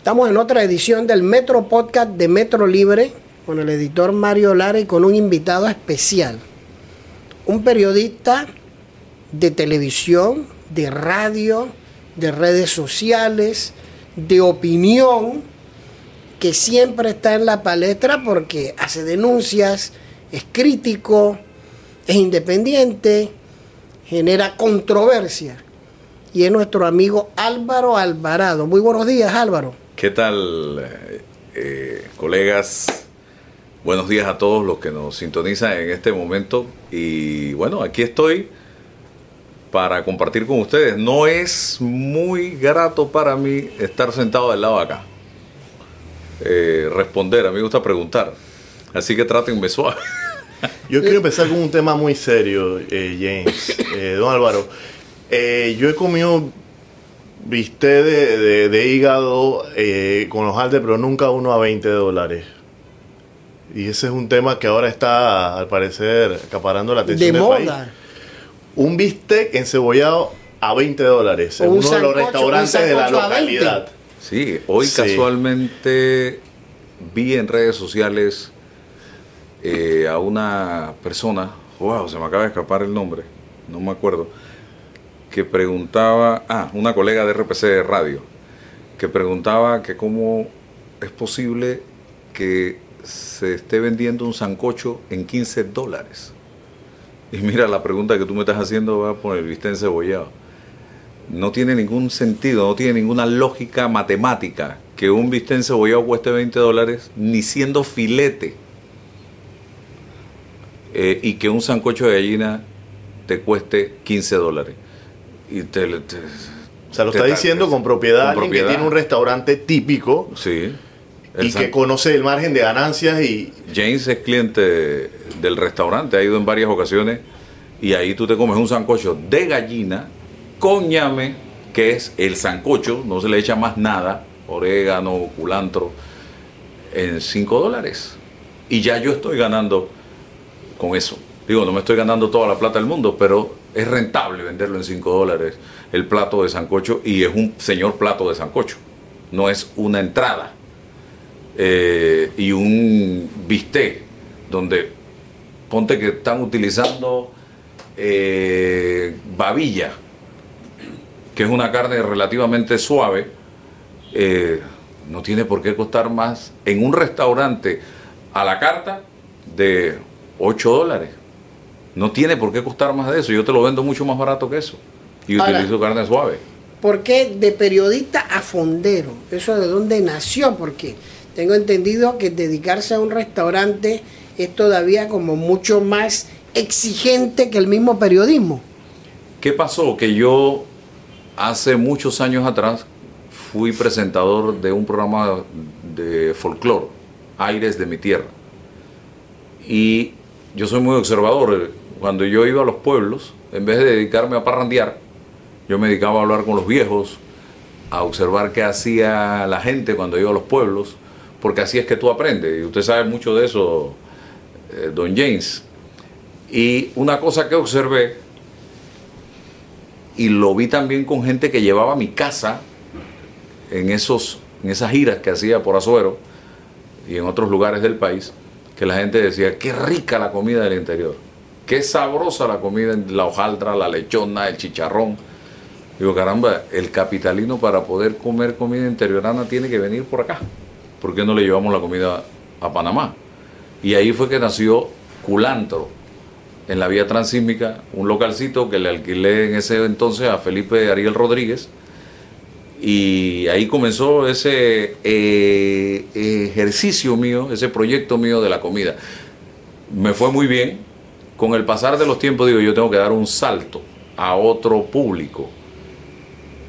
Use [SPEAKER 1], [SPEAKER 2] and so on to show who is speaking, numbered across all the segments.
[SPEAKER 1] Estamos en otra edición del Metro Podcast de Metro Libre con el editor Mario Lara y con un invitado especial. Un periodista de televisión, de radio, de redes sociales, de opinión, que siempre está en la palestra porque hace denuncias, es crítico, es independiente, genera controversia. Y es nuestro amigo Álvaro Alvarado. Muy buenos días, Álvaro.
[SPEAKER 2] ¿Qué tal, eh, eh, colegas? Buenos días a todos los que nos sintonizan en este momento. Y bueno, aquí estoy para compartir con ustedes. No es muy grato para mí estar sentado del lado de acá. Eh, responder, a mí me gusta preguntar. Así que trátenme suave.
[SPEAKER 3] Yo quiero empezar con un tema muy serio, eh, James. Eh, don Álvaro, yo he comido bistec de, de, hígado con los aldes, pero nunca uno a 20 dólares. Y ese es un tema que ahora está, al parecer, acaparando la atención
[SPEAKER 1] De
[SPEAKER 3] del
[SPEAKER 1] moda.
[SPEAKER 3] país. Un bistec encebollado a 20 dólares en
[SPEAKER 1] un
[SPEAKER 3] uno de los restaurantes de la
[SPEAKER 1] sancocho a 20.
[SPEAKER 3] localidad.
[SPEAKER 2] Sí, hoy
[SPEAKER 3] Sí.
[SPEAKER 2] casualmente vi en redes sociales eh, a una persona, wow, se me acaba de escapar el nombre, no me acuerdo, que preguntaba, ah, una colega de RPC de Radio, que preguntaba que cómo es posible que se esté vendiendo un sancocho en 15 dólares. Y mira, la pregunta que tú me estás haciendo va por el bistec encebollado no tiene ningún sentido, no tiene ninguna lógica matemática que un bistec encebollado cueste 20 dólares, ni siendo filete, eh, y que un sancocho de gallina te cueste 15 dólares. Y te, te-
[SPEAKER 3] O sea, lo está diciendo con propiedad,
[SPEAKER 2] con
[SPEAKER 3] que tiene un restaurante típico
[SPEAKER 2] Sí.
[SPEAKER 3] Y
[SPEAKER 2] san-
[SPEAKER 3] que conoce el margen de ganancias y
[SPEAKER 2] James es cliente del restaurante, ha ido en varias ocasiones y ahí tú te comes un sancocho de gallina con ñame, que es el sancocho, no se le echa más nada, orégano, culantro, en 5 dólares. Y ya yo estoy ganando con eso. Digo, no me estoy ganando toda la plata del mundo, pero es rentable venderlo en 5 dólares el plato de sancocho y es un señor plato de sancocho, no es una entrada eh, y un bistec donde ponte que están utilizando eh, babilla, que es una carne relativamente suave, eh, no tiene por qué costar más en un restaurante a la carta de 8 dólares. No tiene por qué costar más de eso. Yo te lo vendo mucho más barato que eso. Y
[SPEAKER 1] Ahora-
[SPEAKER 2] utilizo carne suave.
[SPEAKER 1] ¿Por qué de periodista a fondero? ¿Eso de dónde nació? Porque tengo entendido que dedicarse a un restaurante es todavía como mucho más exigente que el mismo periodismo.
[SPEAKER 2] ¿Qué pasó? Que yo hace muchos años atrás fui presentador de un programa de folclore, Aires de mi Tierra. Y yo soy muy observador. Cuando yo iba a los pueblos, en vez de dedicarme a parrandear, yo me dedicaba a hablar con los viejos, a observar qué hacía la gente cuando iba a los pueblos, porque así es que tú aprendes. Y usted sabe mucho de eso, eh, don James. Y una cosa que observé, y lo vi también con gente que llevaba mi casa en, esos, en esas giras que hacía por Azuero y en otros lugares del país, que la gente decía, qué rica la comida del interior, qué sabrosa la comida, la hojaldra, la lechona, el chicharrón. Digo, caramba, el capitalino para poder comer comida interiorana tiene que venir por acá. ¿Por qué no le llevamos la comida a Panamá? Y ahí fue que nació Culantro, en la vía transísmica, un localcito que le alquilé en ese entonces a Felipe Ariel Rodríguez. Y ahí comenzó ese eh, ejercicio mío, ese proyecto mío de la comida. Me fue muy bien. Con el pasar de los tiempos, digo, yo tengo que dar un salto a otro público.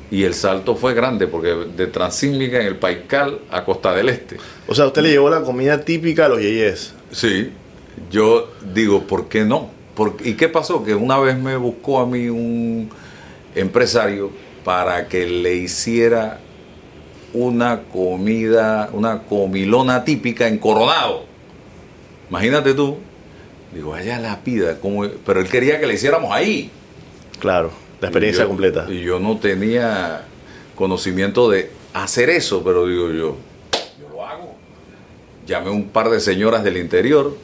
[SPEAKER 2] Y el salto fue grande, porque de Transísmica en el Paical a Costa del Este.
[SPEAKER 3] O sea, usted le llevó la comida típica a los yeyes.
[SPEAKER 2] Sí, yo digo, ¿por qué no? ¿Por- ¿Y qué pasó? Que una vez me buscó a mí un empresario para que le hiciera una comida, una comilona típica en Coronado. Imagínate tú. Digo, allá la pida, como, pero él quería que le hiciéramos ahí.
[SPEAKER 3] Claro, la experiencia
[SPEAKER 2] Y yo-
[SPEAKER 3] completa.
[SPEAKER 2] Y yo no tenía conocimiento de hacer eso, pero digo yo, yo lo hago. Llamé un par de señoras del interior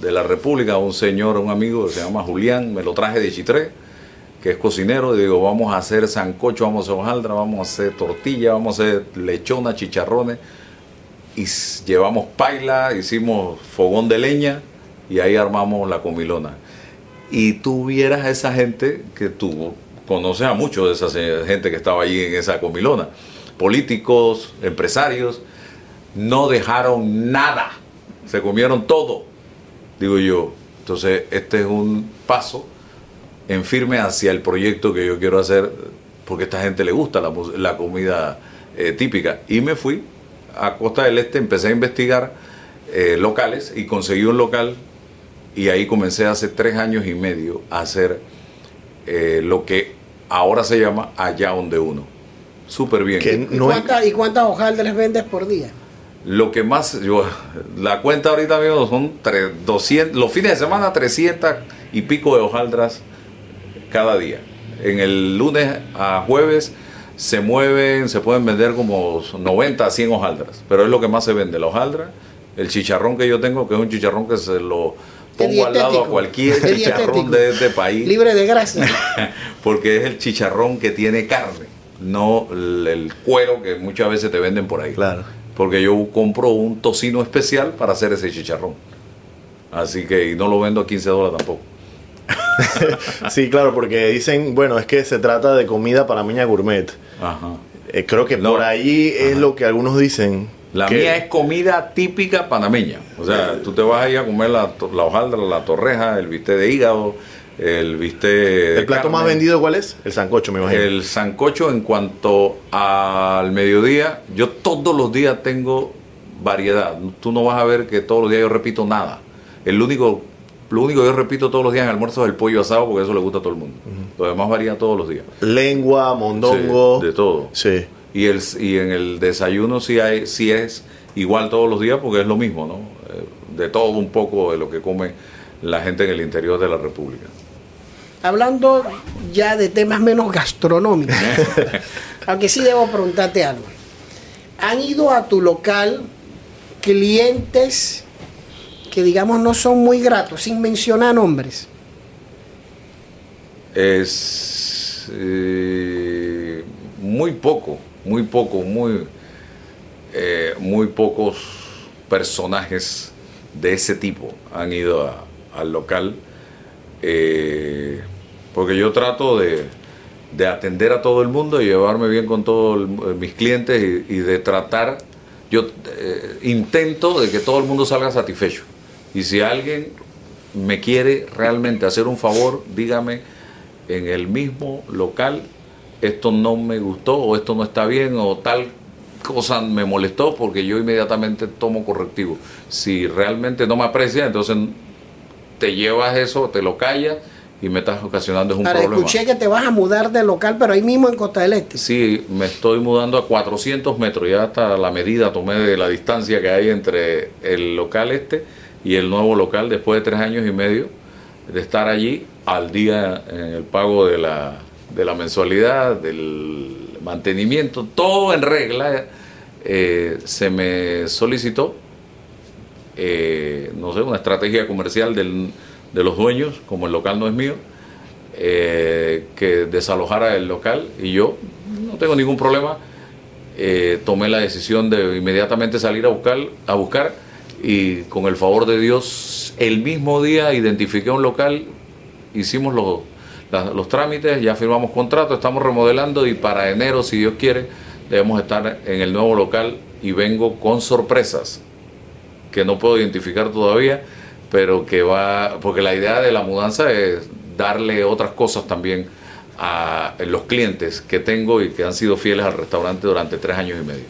[SPEAKER 2] de la República, un señor, un amigo que se llama Julián, me lo traje de Chitré, que es cocinero, y digo, vamos a hacer sancocho, vamos a hacer hojaldra, vamos a hacer tortilla, vamos a hacer lechona, chicharrones, y llevamos paila, hicimos fogón de leña, y ahí armamos la comilona. Y tú vieras a esa gente que tuvo, conoces a muchos de esa gente que estaba allí en esa comilona, políticos, empresarios, no dejaron nada, se comieron todo, digo yo. Entonces, este es un paso en firme hacia el proyecto que yo quiero hacer, porque a esta gente le gusta la, comida eh, típica. Y me fui a Costa del Este, empecé a investigar eh, locales y conseguí un local y ahí comencé hace tres años y medio a hacer eh, lo que ahora se llama Allá donde uno. Súper bien.
[SPEAKER 1] ¿Y, cuántas, ¿Y cuántas hojaldres vendes por día?
[SPEAKER 2] Lo que más, yo, la cuenta ahorita mismo son 200, los fines de semana 300 y pico de hojaldras cada día. En el lunes a jueves se mueven, se pueden vender como 90 a 100 hojaldras, pero es lo que más se vende, la hojaldra, el chicharrón que yo tengo, que es un chicharrón que se lo pongo al lado a cualquier chicharrón de este país.
[SPEAKER 1] Libre de grasa.
[SPEAKER 2] porque es el chicharrón que tiene carne, no el, cuero que muchas veces te venden por ahí.
[SPEAKER 3] Claro.
[SPEAKER 2] Porque yo compro un tocino especial para hacer ese chicharrón. Así que y no lo vendo a 15 dólares tampoco.
[SPEAKER 3] sí, claro, porque dicen, bueno, es que se trata de comida para miña gourmet. Ajá. Eh, creo que por ahí es lo que algunos dicen.
[SPEAKER 2] La mía es comida típica panameña. O sea, tú te vas ahí a comer la, la hojaldra, la torreja, el bistec de hígado, el bistec.
[SPEAKER 3] ¿El plato más vendido cuál es? El sancocho, me imagino.
[SPEAKER 2] El sancocho, en cuanto al mediodía, yo todos los días tengo variedad. Tú no vas a ver que todos los días yo repito nada. El único lo único que yo repito todos los días en almuerzo es el pollo asado porque eso le gusta a todo el mundo. Lo demás varía todos los días.
[SPEAKER 3] Lengua, mondongo.
[SPEAKER 2] de todo.
[SPEAKER 3] Sí.
[SPEAKER 2] Y, el, y en el desayuno sí, hay, sí es igual todos los días porque es lo mismo, ¿no? Eh, de todo un poco de lo que come la gente en el interior de la República.
[SPEAKER 1] Hablando ya de temas menos gastronómicos, aunque sí debo preguntarte algo. ¿Han ido a tu local clientes que digamos no son muy gratos, sin mencionar nombres?
[SPEAKER 2] Es eh, muy poco, muy poco, muy, eh, muy pocos personajes de ese tipo han ido al local, eh, porque yo trato de, atender a todo el mundo y llevarme bien con todos mis clientes y, y, de tratar, yo intento de que todo el mundo salga satisfecho. Y si alguien me quiere realmente hacer un favor, dígame en el mismo local, esto no me gustó o esto no está bien o tal cosa me molestó porque yo inmediatamente tomo correctivo. Si realmente no me aprecia, entonces te llevas eso, te lo callas y me estás ocasionando un problema.
[SPEAKER 1] Escuché que te vas a mudar de local, pero ahí mismo en Costa del Este.
[SPEAKER 2] Sí, me estoy mudando a 400 metros, ya hasta la medida tomé de la distancia que hay entre el local este y el nuevo local después de tres años y medio de estar allí al día en el pago de la, de la mensualidad, del mantenimiento, todo en regla, eh, se me solicitó, eh, no sé, una estrategia comercial del, de los dueños, como el local no es mío, eh, que desalojara el local y yo no tengo ningún problema, tomé la decisión de inmediatamente salir a buscar, a buscar y con el favor de Dios, el mismo día identifiqué un local, hicimos los, los trámites, ya firmamos contrato, estamos remodelando y para enero, si Dios quiere, debemos estar en el nuevo local y vengo con sorpresas que no puedo identificar todavía, pero que va, porque la idea de la mudanza es darle otras cosas también a los clientes que tengo y que han sido fieles al restaurante durante tres años y medio.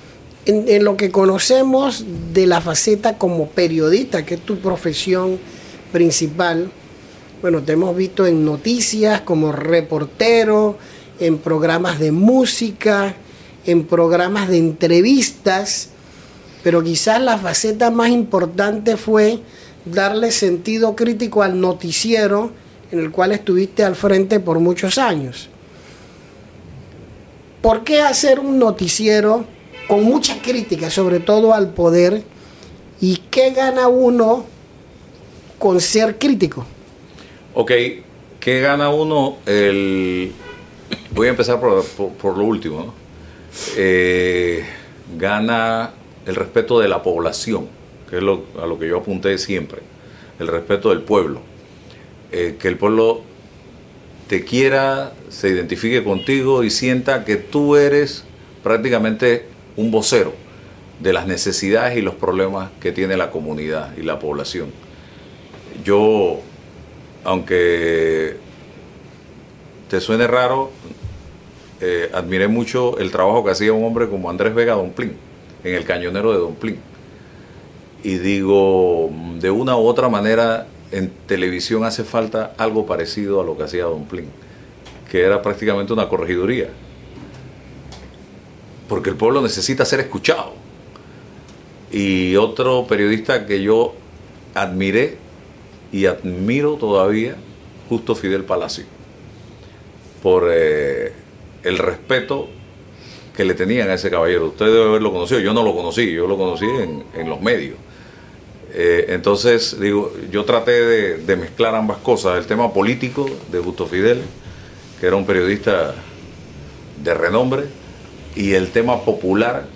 [SPEAKER 1] En, lo que conocemos de la faceta como periodista, que es tu profesión principal, bueno, te hemos visto en noticias como reportero, en programas de música, en programas de entrevistas, pero quizás la faceta más importante fue darle sentido crítico al noticiero en el cual estuviste al frente por muchos años. ¿Por qué hacer un noticiero con mucha crítica, sobre todo al poder. ¿Y qué gana uno con ser crítico?
[SPEAKER 2] Ok, ¿qué gana uno? El... Voy a empezar por, por- lo último. ¿no? Eh, gana el respeto de la población, que es lo, a lo que yo apunté siempre, el respeto del pueblo. Eh, que el pueblo te quiera, se identifique contigo y sienta que tú eres prácticamente un vocero de las necesidades y los problemas que tiene la comunidad y la población. Yo, aunque te suene raro, eh, admiré mucho el trabajo que hacía un hombre como Andrés Vega Domplín, en el cañonero de Domplín. Y digo, de una u otra manera, en televisión hace falta algo parecido a lo que hacía Domplín, que era prácticamente una corregiduría. Porque el pueblo necesita ser escuchado. Y otro periodista que yo admiré y admiro todavía, justo Fidel Palacio, por eh, el respeto que le tenían a ese caballero. Usted debe haberlo conocido, yo no lo conocí, yo lo conocí en, en los medios. Eh, entonces, digo, yo traté de, de mezclar ambas cosas, el tema político de Justo Fidel, que era un periodista de renombre, y el tema popular,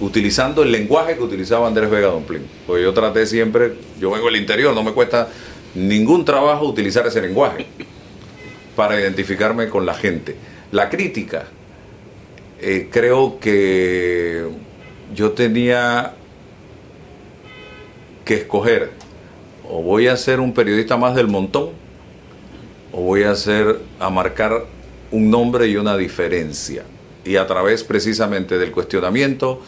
[SPEAKER 2] utilizando el lenguaje que utilizaba Andrés Vega Domplín. Porque yo traté siempre, yo vengo del interior, no me cuesta ningún trabajo utilizar ese lenguaje para identificarme con la gente. La crítica, eh, creo que yo tenía que escoger o voy a ser un periodista más del montón o voy a ser a marcar un nombre y una diferencia y a través precisamente del cuestionamiento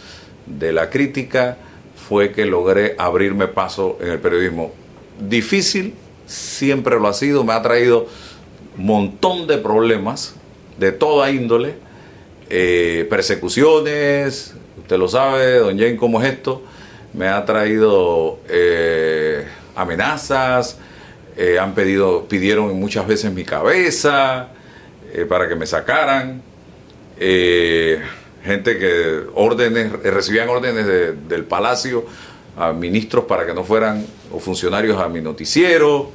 [SPEAKER 2] de la crítica fue que logré abrirme paso en el periodismo. Difícil siempre lo ha sido me ha traído un montón de problemas de toda índole eh, persecuciones usted lo sabe don Jane cómo es esto me ha traído eh, amenazas, eh, han pedido, pidieron muchas veces mi cabeza eh, para que me sacaran, gente que órdenes, recibían órdenes de- del palacio a ministros para que no fueran o funcionarios a mi noticiero.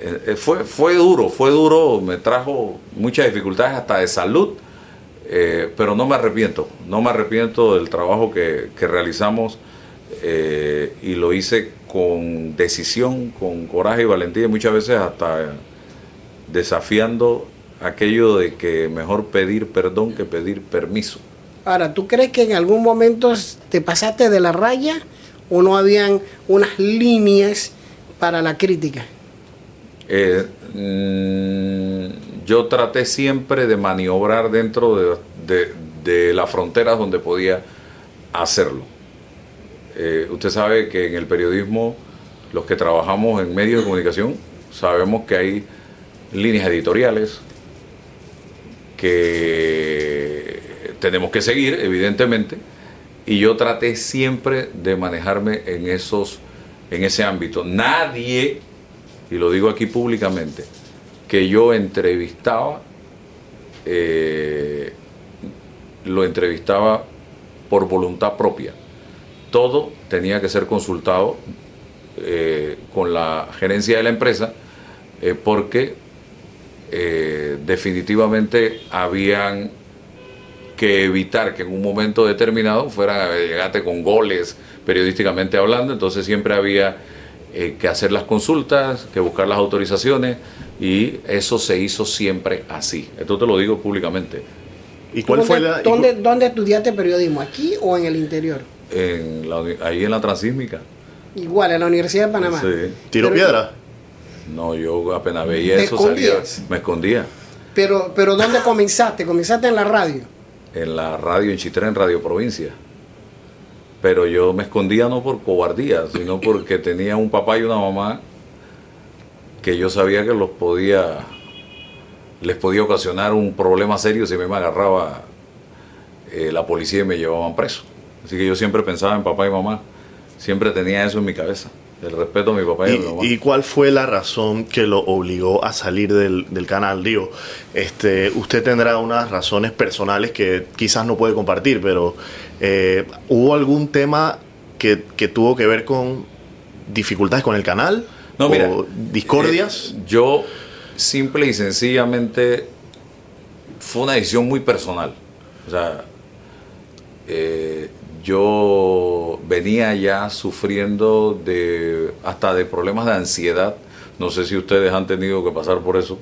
[SPEAKER 2] Eh, eh, fue, fue duro, fue duro, me trajo muchas dificultades hasta de salud, eh, pero no me arrepiento, no me arrepiento del trabajo que, que realizamos eh, y lo hice con decisión, con coraje y valentía, muchas veces hasta desafiando aquello de que mejor pedir perdón que pedir permiso.
[SPEAKER 1] Ahora, ¿tú crees que en algún momento te pasaste de la raya o no habían unas líneas para la crítica?
[SPEAKER 2] Eh, mm, yo traté siempre de maniobrar dentro de, las fronteras donde podía hacerlo. Eh, usted sabe que en el periodismo, los que trabajamos en medios de comunicación, sabemos que hay líneas editoriales que tenemos que seguir, evidentemente, y yo traté siempre de manejarme en esos, en ese ámbito. Nadie, y lo digo aquí públicamente, que yo entrevistaba, eh, lo entrevistaba por voluntad propia. Todo tenía que ser consultado eh, con la gerencia de la empresa eh, porque definitivamente habían que evitar que en un momento determinado fueran a llegarte con goles periodísticamente hablando, entonces siempre había eh, que hacer las consultas, que buscar las autorizaciones y eso se hizo siempre así. Esto te lo digo públicamente.
[SPEAKER 3] ¿Y cuál
[SPEAKER 1] ¿Dónde,
[SPEAKER 3] fue la...? cu-
[SPEAKER 1] ¿dónde, dónde estudiaste periodismo? ¿Aquí o en el interior?
[SPEAKER 2] En la ahí en la transísmica.
[SPEAKER 1] Igual, en la Universidad de Panamá.
[SPEAKER 2] Sí.
[SPEAKER 3] ¿Tiro
[SPEAKER 1] Pero-
[SPEAKER 3] piedra?
[SPEAKER 2] No, yo apenas veía
[SPEAKER 1] ¿Te
[SPEAKER 2] eso, salía, me escondía.
[SPEAKER 1] Pero, pero ¿dónde comenzaste? Comenzaste en la radio.
[SPEAKER 2] En la radio en Chitré, en Radio Provincia. Pero yo me escondía no por cobardía, sino porque tenía un papá y una mamá que yo sabía que los podía, les podía ocasionar un problema serio si me agarraba eh, la policía y me llevaban preso. Así que yo siempre pensaba en papá y mamá, siempre tenía eso en mi cabeza. El respeto a mi papá y, a mi mamá.
[SPEAKER 3] ¿Y cuál fue la razón que lo obligó a salir del, del canal? Digo, este, usted tendrá unas razones personales que quizás no puede compartir, pero eh, ¿hubo algún tema que, que tuvo que ver con dificultades con el canal?
[SPEAKER 2] No, mira,
[SPEAKER 3] ¿O discordias?
[SPEAKER 2] eh, yo simple y sencillamente fue una decisión muy personal. O sea, eh, yo venía ya sufriendo de hasta de problemas de ansiedad. No sé si ustedes han tenido que pasar por eso.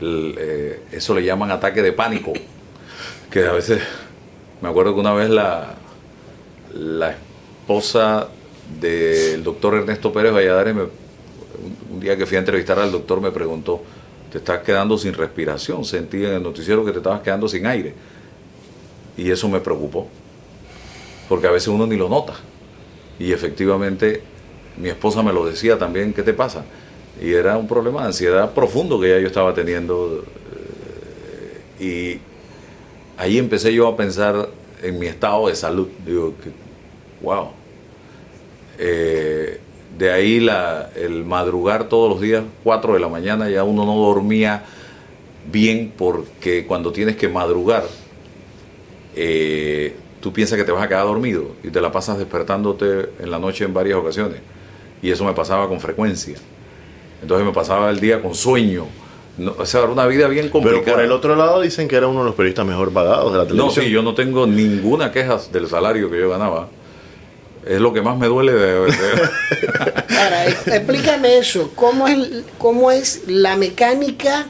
[SPEAKER 2] Eh, eso le llaman ataque de pánico. Que a veces, me acuerdo que una vez la, la esposa del doctor Ernesto Pérez Valladares, me- un día que fui a entrevistar al doctor, me preguntó, te estás quedando sin respiración, sentí en el noticiero que te estabas quedando sin aire. Y eso me preocupó, porque a veces uno ni lo nota. Y efectivamente, mi esposa me lo decía también, ¿qué te pasa? Y era un problema de ansiedad profundo que ya yo estaba teniendo. eh, Y ahí empecé yo a pensar en mi estado de salud. Digo, wow. Eh, de ahí la, el madrugar todos los días, 4 de la mañana, ya uno no dormía bien porque cuando tienes que madrugar, eh, tú piensas que te vas a quedar dormido y te la pasas despertándote en la noche en varias ocasiones. Y eso me pasaba con frecuencia. Entonces me pasaba el día con sueño. No, o sea, era una vida bien complicada.
[SPEAKER 3] Pero por el otro lado dicen que era uno de los periodistas mejor pagados de la
[SPEAKER 2] No,
[SPEAKER 3] televisión.
[SPEAKER 2] sí, yo no tengo ninguna queja del salario que yo ganaba. Es lo que más me duele de... de-
[SPEAKER 1] Ahora, ex- explícame eso. ¿Cómo es, ¿Cómo es la mecánica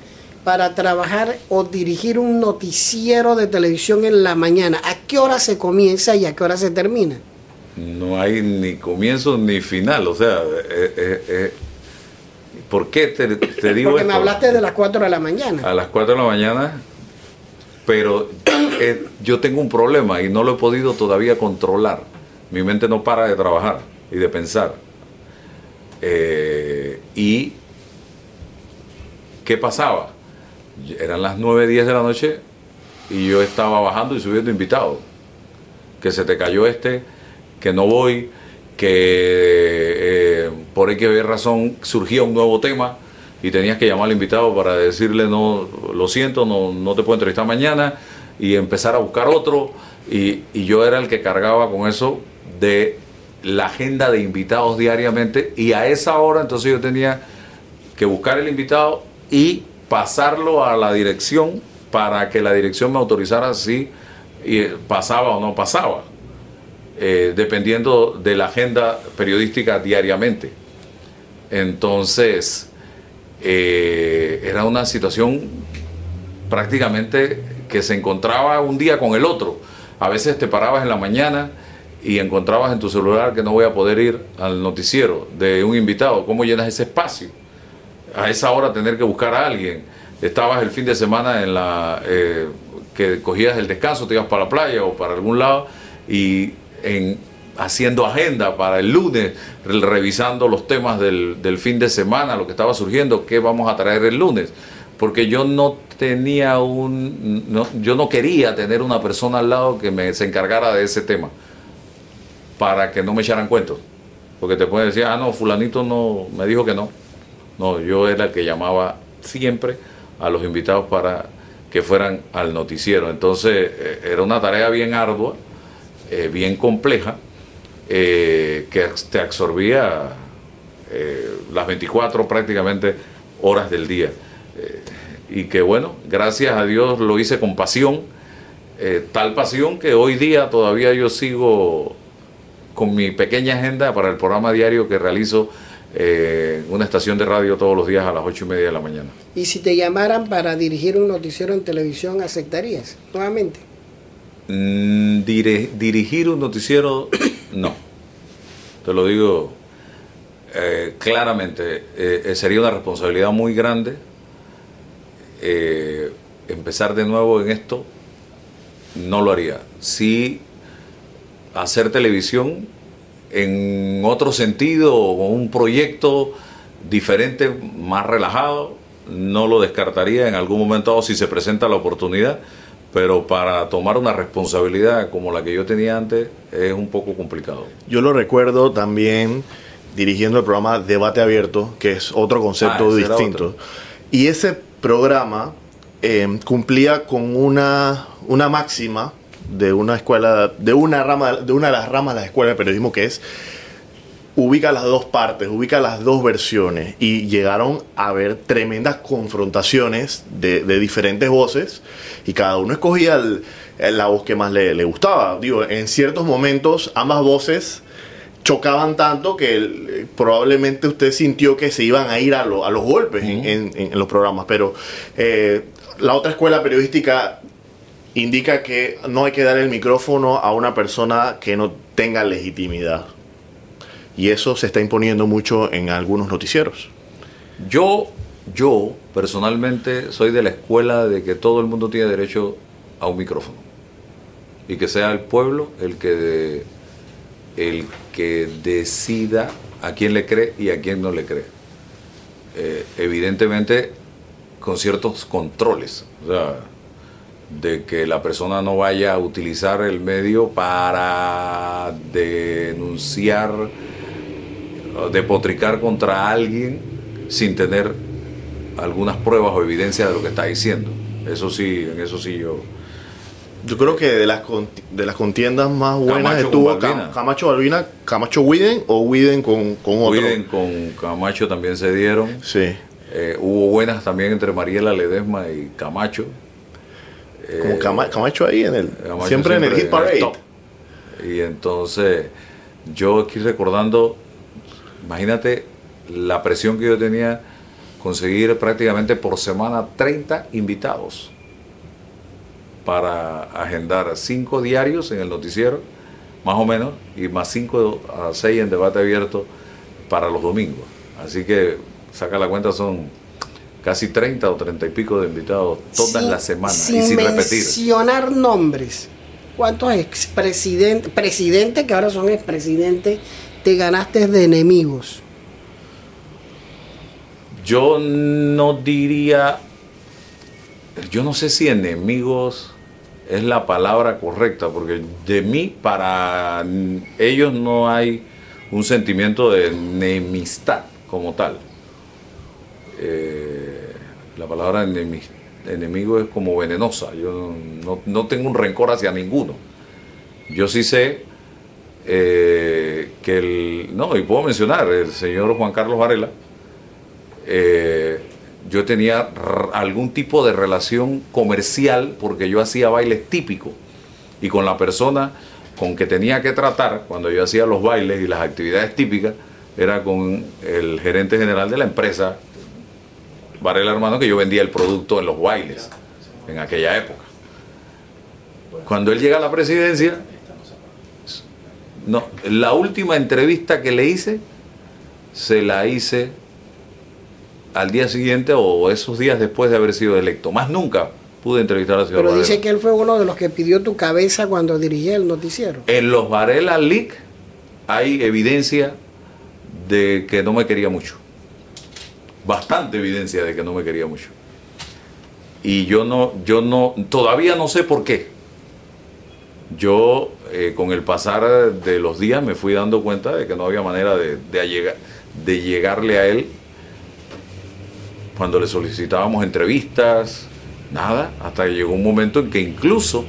[SPEAKER 1] para trabajar o dirigir un noticiero de televisión en la mañana? ¿A qué hora se comienza y a qué hora se termina?
[SPEAKER 2] no hay ni comienzo ni final. O sea, eh, eh, eh, ¿por qué te, te digo
[SPEAKER 1] Porque me hablaste de las 4 de la mañana.
[SPEAKER 2] a las 4 de la mañana, pero eh, yo tengo un problema y no lo he podido todavía controlar. Mi mente no para de trabajar y de pensar. Y ¿qué pasaba? Eran las 9, 10 de la noche y yo estaba bajando y subiendo invitados. Que se te cayó este, que no voy, que eh, por X razón surgía un nuevo tema y tenías que llamar al invitado para decirle, no, lo siento, no, no te puedo entrevistar mañana y empezar a buscar otro. Y, y yo era el que cargaba con eso de la agenda de invitados diariamente y a esa hora entonces yo tenía que buscar el invitado y pasarlo a la dirección para que la dirección me autorizara si eh, pasaba o no pasaba, eh, dependiendo de la agenda periodística diariamente. Entonces, eh, era una situación prácticamente que se encontraba un día con el otro. A veces te parabas en la mañana y encontrabas en tu celular que no voy a poder ir al noticiero de un invitado. ¿Cómo llenas ese espacio? A esa hora tener que buscar a alguien. Estabas el fin de semana en la eh, que cogías el descanso, te ibas para la playa o para algún lado y en, haciendo agenda para el lunes, re- revisando los temas del, del fin de semana, lo que estaba surgiendo, qué vamos a traer el lunes. Porque yo no tenía un, no- yo no quería tener una persona al lado que me se encargara de ese tema para que no me echaran cuentos. Porque te pueden decir, ah, no, fulanito no, me dijo que no. No, yo era el que llamaba siempre a los invitados para que fueran al noticiero. Entonces, eh, era una tarea bien ardua, eh, bien compleja, eh, que te absorbía las 24 prácticamente horas del día. Y que bueno, gracias a Dios lo hice con pasión, tal pasión que hoy día todavía yo sigo con mi pequeña agenda para el programa diario que realizo eh, en una estación de radio todos los días a las ocho y media de la mañana.
[SPEAKER 1] Y si te llamaran para dirigir un noticiero en televisión, ¿aceptarías nuevamente?
[SPEAKER 2] Mm, dire- dirigir un noticiero, no. Te lo digo eh, claramente. eh, eh, sería una responsabilidad muy grande eh, empezar de nuevo en esto. No lo haría. Sí, hacer televisión en otro sentido o con un proyecto diferente, más relajado, no lo descartaría en algún momento dado si se presenta la oportunidad, pero para tomar una responsabilidad como la que yo tenía antes es un poco complicado.
[SPEAKER 3] Yo lo recuerdo también dirigiendo el programa Debate Abierto, que es otro concepto
[SPEAKER 2] Ah,
[SPEAKER 3] distinto.
[SPEAKER 2] otro.
[SPEAKER 3] Y ese programa eh, cumplía con una, una máxima de una escuela, de una rama, de una de las ramas de la escuela de periodismo que es ubica las dos partes, ubica las dos versiones. Y llegaron a haber tremendas confrontaciones de, de diferentes voces y cada uno escogía el- la voz que más le, le gustaba. Digo, en ciertos momentos ambas voces chocaban tanto que el- probablemente usted sintió que se iban a ir a, lo- a los golpes en, en- en los programas, pero eh, la otra escuela periodística indica que no hay que dar el micrófono a una persona que no tenga legitimidad. Y eso se está imponiendo mucho en algunos noticieros.
[SPEAKER 2] Yo, yo personalmente soy de la escuela de que todo el mundo tiene derecho a un micrófono. Y que sea el pueblo el que, el que decida a quién le cree y a quién no le cree. Eh, evidentemente con ciertos controles. O sea, de que la persona no vaya a utilizar el medio para denunciar o depotricar contra alguien sin tener algunas pruebas o evidencia de lo que está diciendo. Eso sí, en eso sí yo.
[SPEAKER 3] Yo creo que de las, de las contiendas más buenas
[SPEAKER 2] Camacho
[SPEAKER 3] estuvo
[SPEAKER 2] Balbina.
[SPEAKER 3] Cam- Camacho Balbina, Camacho Widen o Widen con, con otro.
[SPEAKER 2] Cuiden con Camacho también se dieron.
[SPEAKER 3] Sí.
[SPEAKER 2] Eh, hubo buenas también entre Mariela Ledesma y Camacho.
[SPEAKER 3] Como
[SPEAKER 2] Eh,
[SPEAKER 3] Cama- Camacho ahí en el.
[SPEAKER 2] Camacho
[SPEAKER 3] siempre, en el hit parade.
[SPEAKER 2] top. Y entonces, yo aquí recordando, imagínate la presión que yo tenía, conseguir prácticamente por semana 30 invitados para agendar cinco diarios en el noticiero, más o menos, y más 5 a 6 en debate abierto para los domingos. Así que, saca la cuenta, son casi 30 o 30 y pico de invitados todas
[SPEAKER 1] Sin-
[SPEAKER 2] las semanas
[SPEAKER 1] sin
[SPEAKER 2] y sin repetir.
[SPEAKER 1] mencionar nombres. ¿Cuántos expresidentes, presidentes que ahora son expresidentes, te ganaste de enemigos?
[SPEAKER 2] Yo no diría, yo no sé si enemigos es la palabra correcta, porque de mí para ellos no hay un sentimiento de enemistad como tal. Eh, la palabra enemi- enemigo es como venenosa, yo no, no tengo un rencor hacia ninguno. Yo sí sé eh, que el, no, y puedo mencionar, el señor Juan Carlos Varela, eh, yo tenía algún tipo de relación comercial porque yo hacía bailes típicos y con la persona con que tenía que tratar cuando yo hacía los bailes y las actividades típicas era con el gerente general de la empresa Varela Hermano que yo vendía el producto en los bailes en aquella época. Cuando él llega a la presidencia, no, la última entrevista que le hice se la hice al día siguiente o esos días después de haber sido electo. Más nunca pude entrevistar al señor
[SPEAKER 1] Pero
[SPEAKER 2] Varela.
[SPEAKER 1] dice que él fue uno de los que pidió tu cabeza cuando dirigía el noticiero.
[SPEAKER 2] En los Varela League hay evidencia de que no me quería mucho. Bastante evidencia de que no me quería mucho. Y yo no, yo no, todavía no sé por qué. Yo, eh, con el pasar de los días, me fui dando cuenta de que no había manera de, de de llegarle a él cuando le solicitábamos entrevistas, nada, hasta que llegó un momento en que incluso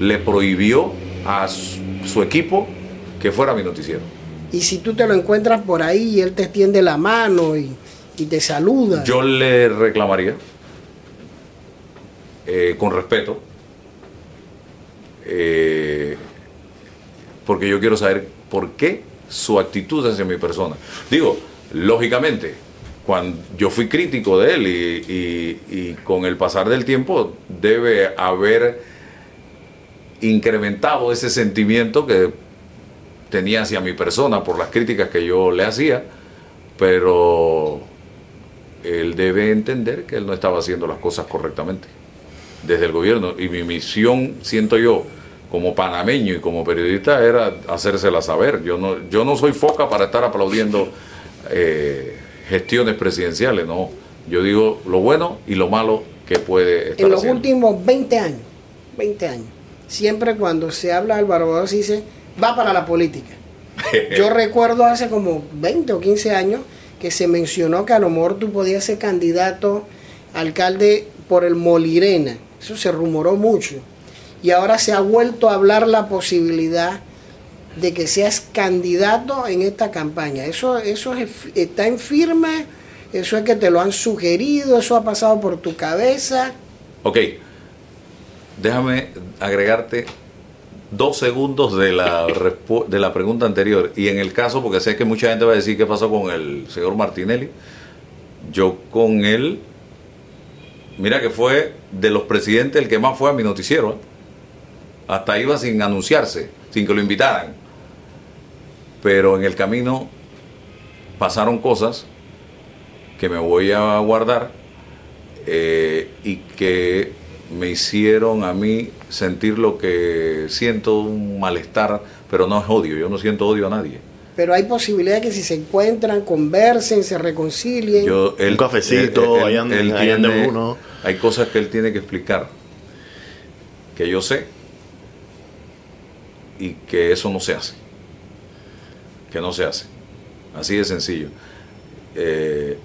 [SPEAKER 2] le prohibió a su, su equipo que fuera mi noticiero.
[SPEAKER 1] Y si tú te lo encuentras por ahí y él te extiende la mano y, y te saluda.
[SPEAKER 2] Yo le reclamaría, eh, con respeto, eh, porque yo quiero saber por qué su actitud hacia mi persona. Digo, lógicamente, cuando yo fui crítico de él y, con el pasar del tiempo debe haber incrementado ese sentimiento que tenía hacia mi persona por las críticas que yo le hacía, pero él debe entender que él no estaba haciendo las cosas correctamente desde el gobierno. Y mi misión, siento yo, como panameño y como periodista, era hacérsela saber. Yo no, yo no soy foca para estar aplaudiendo eh, gestiones presidenciales, no. Yo digo lo bueno y lo malo que puede estar
[SPEAKER 1] en los
[SPEAKER 2] haciendo.
[SPEAKER 1] últimos 20 años, 20 años, siempre cuando se habla del Barbados se dice, va para la política. yo recuerdo hace como 20 o 15 años que se mencionó que a lo mejor tú podías ser candidato alcalde por el Molirena. Eso se rumoró mucho. Y ahora se ha vuelto a hablar la posibilidad de que seas candidato en esta campaña. Eso, eso está en firme, eso es que te lo han sugerido, eso ha pasado por tu cabeza.
[SPEAKER 2] Ok, déjame agregarte dos segundos de la, de la pregunta anterior. Y en el caso, porque sé que mucha gente va a decir qué pasó con el señor Martinelli, yo con él, mira que fue de los presidentes el que más fue a mi noticiero. ¿eh? Hasta iba sin anunciarse, sin que lo invitaran. Pero en el camino pasaron cosas que me voy a guardar eh, y que me hicieron a mí sentir lo que siento, un malestar, pero no es odio, yo no siento odio a nadie.
[SPEAKER 1] Pero hay posibilidad de que si se encuentran, conversen, se reconcilien.
[SPEAKER 3] Yo, un cafecito, vayan, de uno.
[SPEAKER 2] Hay cosas que él tiene que explicar, que yo sé, y que eso no se hace. Que no se hace. Así de sencillo. Eh,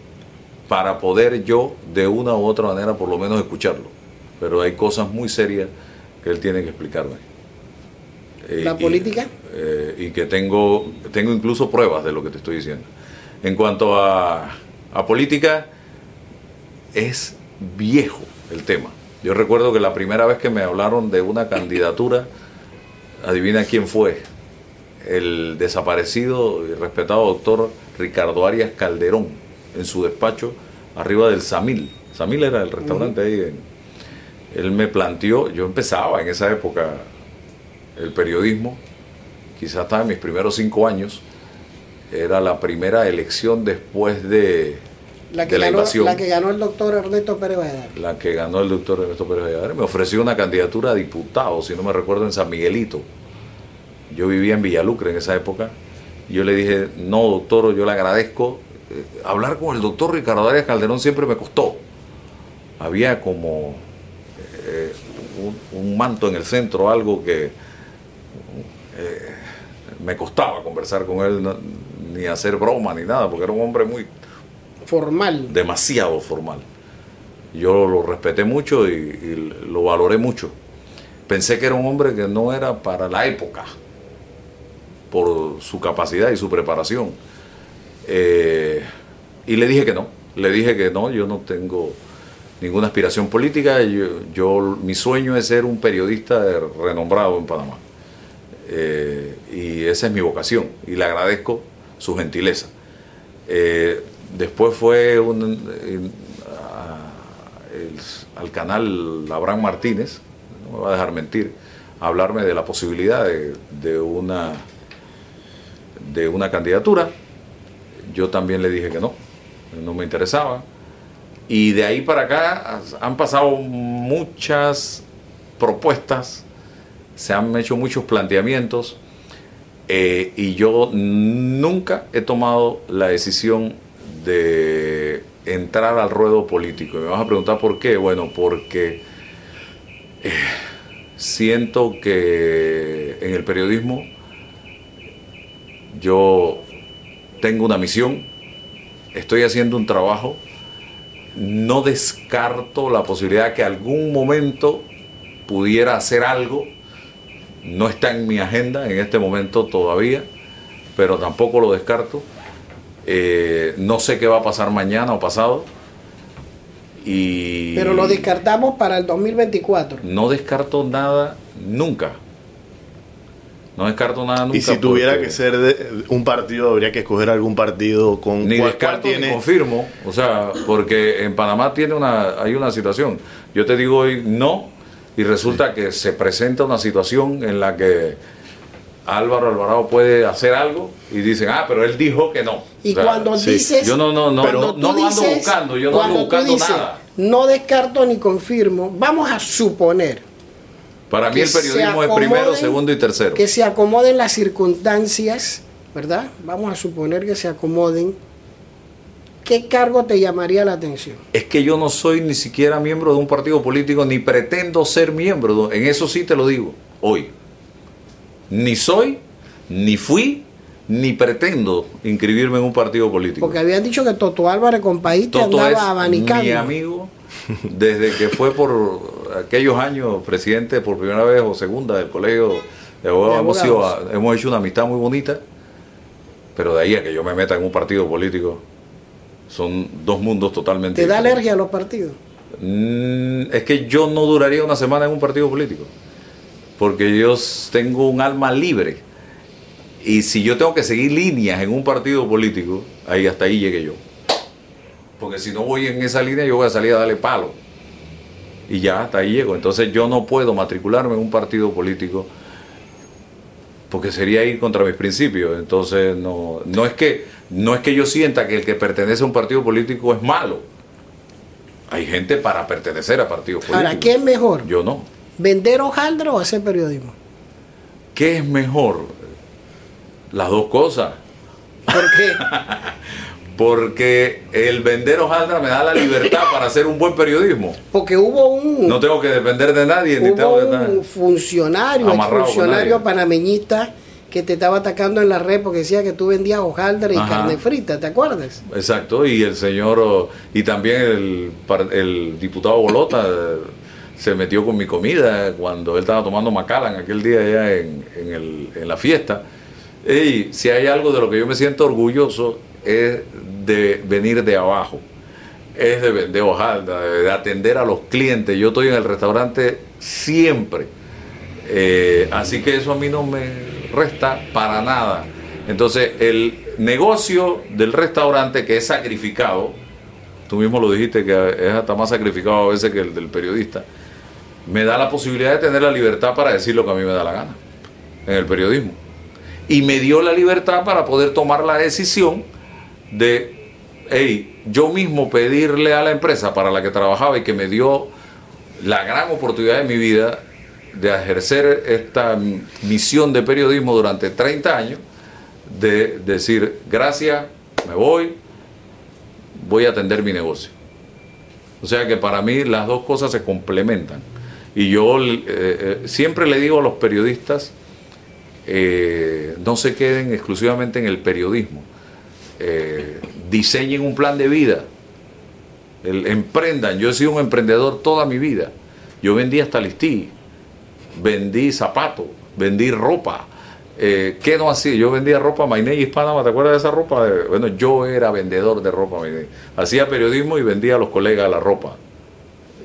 [SPEAKER 2] para poder yo, de una u otra manera, por lo menos escucharlo pero hay cosas muy serias que él tiene que explicarme.
[SPEAKER 1] Eh, ¿La política?
[SPEAKER 2] Eh, y que tengo, tengo incluso pruebas de lo que te estoy diciendo. En cuanto a, a política, es viejo el tema. Yo recuerdo que la primera vez que me hablaron de una candidatura, adivina quién fue, el desaparecido y respetado doctor Ricardo Arias Calderón, en su despacho arriba del Samil. Samil era el restaurante ahí en, él me planteó, yo empezaba en esa época el periodismo, quizás estaba en mis primeros cinco años, era la primera elección después de
[SPEAKER 1] la, que ganó, La que ganó el doctor Ernesto Pérez Valladares.
[SPEAKER 2] La que ganó el doctor Ernesto Pérez Valladares. Me ofreció una candidatura a diputado, si no me recuerdo, en San Miguelito. Yo vivía en Villalucre en esa época. Yo le dije, no, doctor, yo le agradezco. Eh, hablar con el doctor Ricardo Arias Calderón siempre me costó. Había como eh, un, manto en el centro, algo que eh, me costaba conversar con él, ni hacer broma ni nada, porque era un hombre muy
[SPEAKER 1] formal.
[SPEAKER 2] Demasiado formal. Yo lo respeté mucho y, lo valoré mucho. Pensé que era un hombre que no era para la época, por su capacidad y su preparación. Eh, y le dije que no, le dije que no, yo no tengo ninguna aspiración política. Yo, mi sueño es ser un periodista renombrado en Panamá. Eh, y esa es mi vocación y le agradezco su gentileza. Eh, después fue al canal Abraham Martínez, no me va a dejar mentir, a hablarme de la posibilidad de, de, una, de una candidatura. Yo también le dije que no, no me interesaba. Y de ahí para acá han pasado muchas propuestas, se han hecho muchos planteamientos eh, y yo nunca he tomado la decisión de entrar al ruedo político. Me vas a preguntar por qué. Bueno, porque eh, siento que en el periodismo yo tengo una misión, estoy haciendo un trabajo no descarto la posibilidad que algún momento pudiera hacer algo. No está en mi agenda en este momento todavía, pero tampoco lo descarto. Eh, no sé qué va a pasar mañana o pasado. Y
[SPEAKER 1] pero lo descartamos para el 2024.
[SPEAKER 2] No descarto nada nunca. No descarto nada nunca.
[SPEAKER 3] Y si tuviera que ser de un partido, habría que escoger algún partido con
[SPEAKER 2] ni descarto ni confirmo, o sea, porque en Panamá tiene una hay una situación. Yo te digo hoy no y resulta que se presenta una situación en la que Álvaro Alvarado puede hacer algo y dicen, ah, pero él dijo que no.
[SPEAKER 1] Y cuando dices.
[SPEAKER 2] Yo no, no, no, no, no lo ando buscando, yo no ando buscando nada.
[SPEAKER 1] No descarto ni confirmo. Vamos a suponer
[SPEAKER 2] para mí el periodismo es primero, segundo y tercero.
[SPEAKER 1] Que se acomoden las circunstancias, ¿verdad? Vamos a suponer que se acomoden. ¿Qué cargo te llamaría la atención?
[SPEAKER 2] Es que yo no soy ni siquiera miembro de un partido político, ni pretendo ser miembro. En eso sí te lo digo, hoy. Ni soy, ni fui, ni pretendo inscribirme en un partido político.
[SPEAKER 1] Porque habían dicho que Toto Álvarez con país te
[SPEAKER 2] Toto
[SPEAKER 1] andaba abanicando.
[SPEAKER 2] mi amigo desde que fue por aquellos años presidente por primera vez o segunda del colegio de abogados.
[SPEAKER 1] De
[SPEAKER 2] Hemos, sido- hemos hecho una amistad muy bonita, pero de ahí a que yo me meta en un partido político son dos mundos totalmente
[SPEAKER 1] ¿Te da alergia a los partidos?
[SPEAKER 2] Mm, es que yo no duraría una semana en un partido político. Porque yo tengo un alma libre. Y si yo tengo que seguir líneas en un partido político, ahí hasta ahí llegué yo. Porque si no voy en esa línea, yo voy a salir a darle palo. Y ya hasta ahí llego. Entonces yo no puedo matricularme en un partido político porque sería ir contra mis principios. Entonces no, no es que no es que yo sienta que el que pertenece a un partido político es malo. Hay gente para pertenecer a partidos políticos.
[SPEAKER 1] Ahora, ¿qué es mejor?
[SPEAKER 2] Yo no.
[SPEAKER 1] ¿Vender hojaldre o hacer periodismo?
[SPEAKER 2] ¿Qué es mejor? Las dos cosas.
[SPEAKER 1] Porque
[SPEAKER 2] Porque el vender hojaldra me da la libertad para hacer un buen periodismo.
[SPEAKER 1] porque hubo un
[SPEAKER 2] No tengo que depender de nadie ni
[SPEAKER 1] hubo
[SPEAKER 2] tengo que nada.
[SPEAKER 1] un funcionario,
[SPEAKER 2] con
[SPEAKER 1] funcionario panameñista que te estaba atacando en la red porque decía que tú vendías hojaldre y
[SPEAKER 2] Ajá.
[SPEAKER 1] carne frita, ¿te acuerdas?
[SPEAKER 2] Exacto, y el señor, y también el, el diputado Bolota eh, se metió con mi comida cuando él estaba tomando Macallan aquel día allá en, en el- en la fiesta. Y si hay algo de lo que yo me siento orgulloso es de venir de abajo, es de vender hojaldra, de, de atender a los clientes. Yo estoy en el restaurante siempre. Eh, así que eso a mí no me resta para nada. Entonces, el negocio del restaurante que es sacrificado, tú mismo lo dijiste que es hasta más sacrificado a veces que el del periodista, me da la posibilidad de tener la libertad para decir lo que a mí me da la gana en el periodismo. Y me dio la libertad para poder tomar la decisión de, hey, yo mismo pedirle a la empresa para la que trabajaba y que me dio la gran oportunidad de mi vida de ejercer esta misión de periodismo durante 30 años, de decir, gracias, me voy, voy a atender mi negocio. O sea que para mí las dos cosas se complementan. Y yo eh, eh, siempre le digo a los periodistas, eh, no se queden exclusivamente en el periodismo. Eh, diseñen un plan de vida. El- emprendan. Yo he sido un emprendedor toda mi vida. Yo vendí hasta listí, vendí zapatos, vendí ropa. Eh, ¿Qué no hacía? Yo vendía ropa Mainey Hispana, ¿te acuerdas de esa ropa? Eh, Bueno, yo era vendedor de ropa. Hacía periodismo y vendía a los colegas la ropa.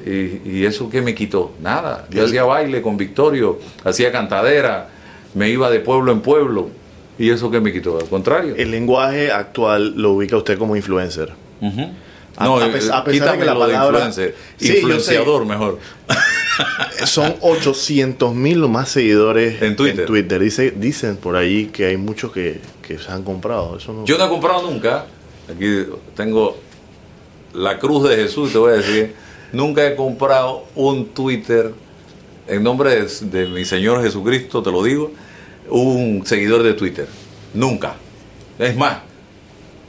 [SPEAKER 2] Y, y eso qué me quitó? Nada. Yo hacía baile con Victorio, hacía cantadera, me iba de pueblo en pueblo. ¿Y eso qué me quitó? Al contrario.
[SPEAKER 3] El lenguaje actual lo ubica usted como influencer. A-
[SPEAKER 2] No,
[SPEAKER 3] a pes- a pesar de que la palabra-
[SPEAKER 2] influencer.
[SPEAKER 3] Sí.
[SPEAKER 2] Influenciador mejor.
[SPEAKER 3] Son 800 mil o más seguidores
[SPEAKER 2] En Twitter.
[SPEAKER 3] Dice, dicen por ahí que hay muchos que, que se han comprado. Eso no-
[SPEAKER 2] Yo no he comprado nunca. Aquí tengo la cruz de Jesús, te voy a decir. Nunca he comprado un Twitter en nombre de, de mi Señor Jesucristo, te lo digo, un seguidor de Twitter. Nunca. Es más,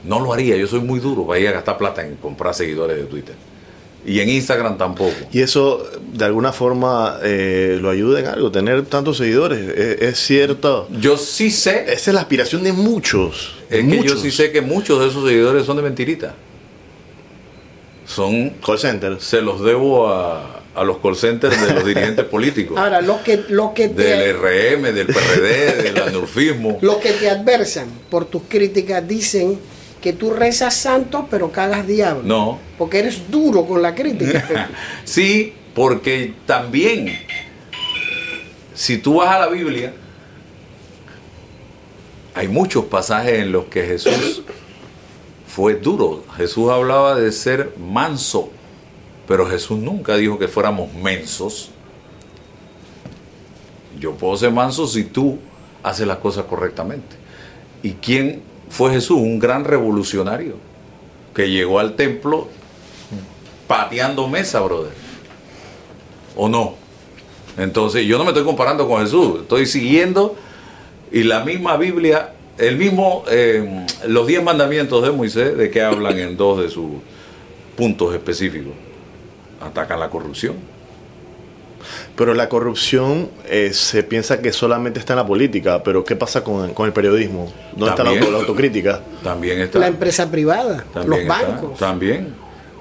[SPEAKER 2] no lo haría. Yo soy muy duro para ir a gastar plata en comprar seguidores de Twitter. Y en Instagram tampoco.
[SPEAKER 3] Y eso de alguna forma eh, lo ayuda en algo, tener tantos seguidores. Es, es cierto.
[SPEAKER 2] Yo sí sé,
[SPEAKER 3] Esa es la aspiración de muchos. de
[SPEAKER 2] es que yo
[SPEAKER 3] muchos.
[SPEAKER 2] sí sé que muchos de esos seguidores son de mentirita. Son
[SPEAKER 3] Call centers.
[SPEAKER 2] se los debo a, a los call centers de los dirigentes políticos,
[SPEAKER 1] Ahora, los que, los que
[SPEAKER 2] del RM, del PRD, del anurfismo.
[SPEAKER 1] los que te adversan por tus críticas dicen que tú rezas santo pero cagas diablo.
[SPEAKER 2] No,
[SPEAKER 1] Porque eres duro con la crítica.
[SPEAKER 2] sí, porque también, si tú vas a la Biblia, hay muchos pasajes en los que Jesús fue duro. Jesús hablaba de ser manso, pero Jesús nunca dijo que fuéramos mensos. Yo puedo ser manso si tú haces las cosas correctamente. ¿Y quién fue Jesús? Un gran revolucionario que llegó al templo pateando mesa, brother. ¿O no? Entonces, yo no me estoy comparando con Jesús, estoy siguiendo y la misma Biblia, el mismo, eh, los diez mandamientos de Moisés, de que hablan en dos de sus puntos específicos, atacan la corrupción.
[SPEAKER 3] Pero la corrupción eh, se piensa que solamente está en la política, pero ¿qué pasa con, con el periodismo? ¿Dónde está la, autocrítica?
[SPEAKER 2] También está.
[SPEAKER 1] La empresa privada, los
[SPEAKER 2] está,
[SPEAKER 1] bancos.
[SPEAKER 2] También.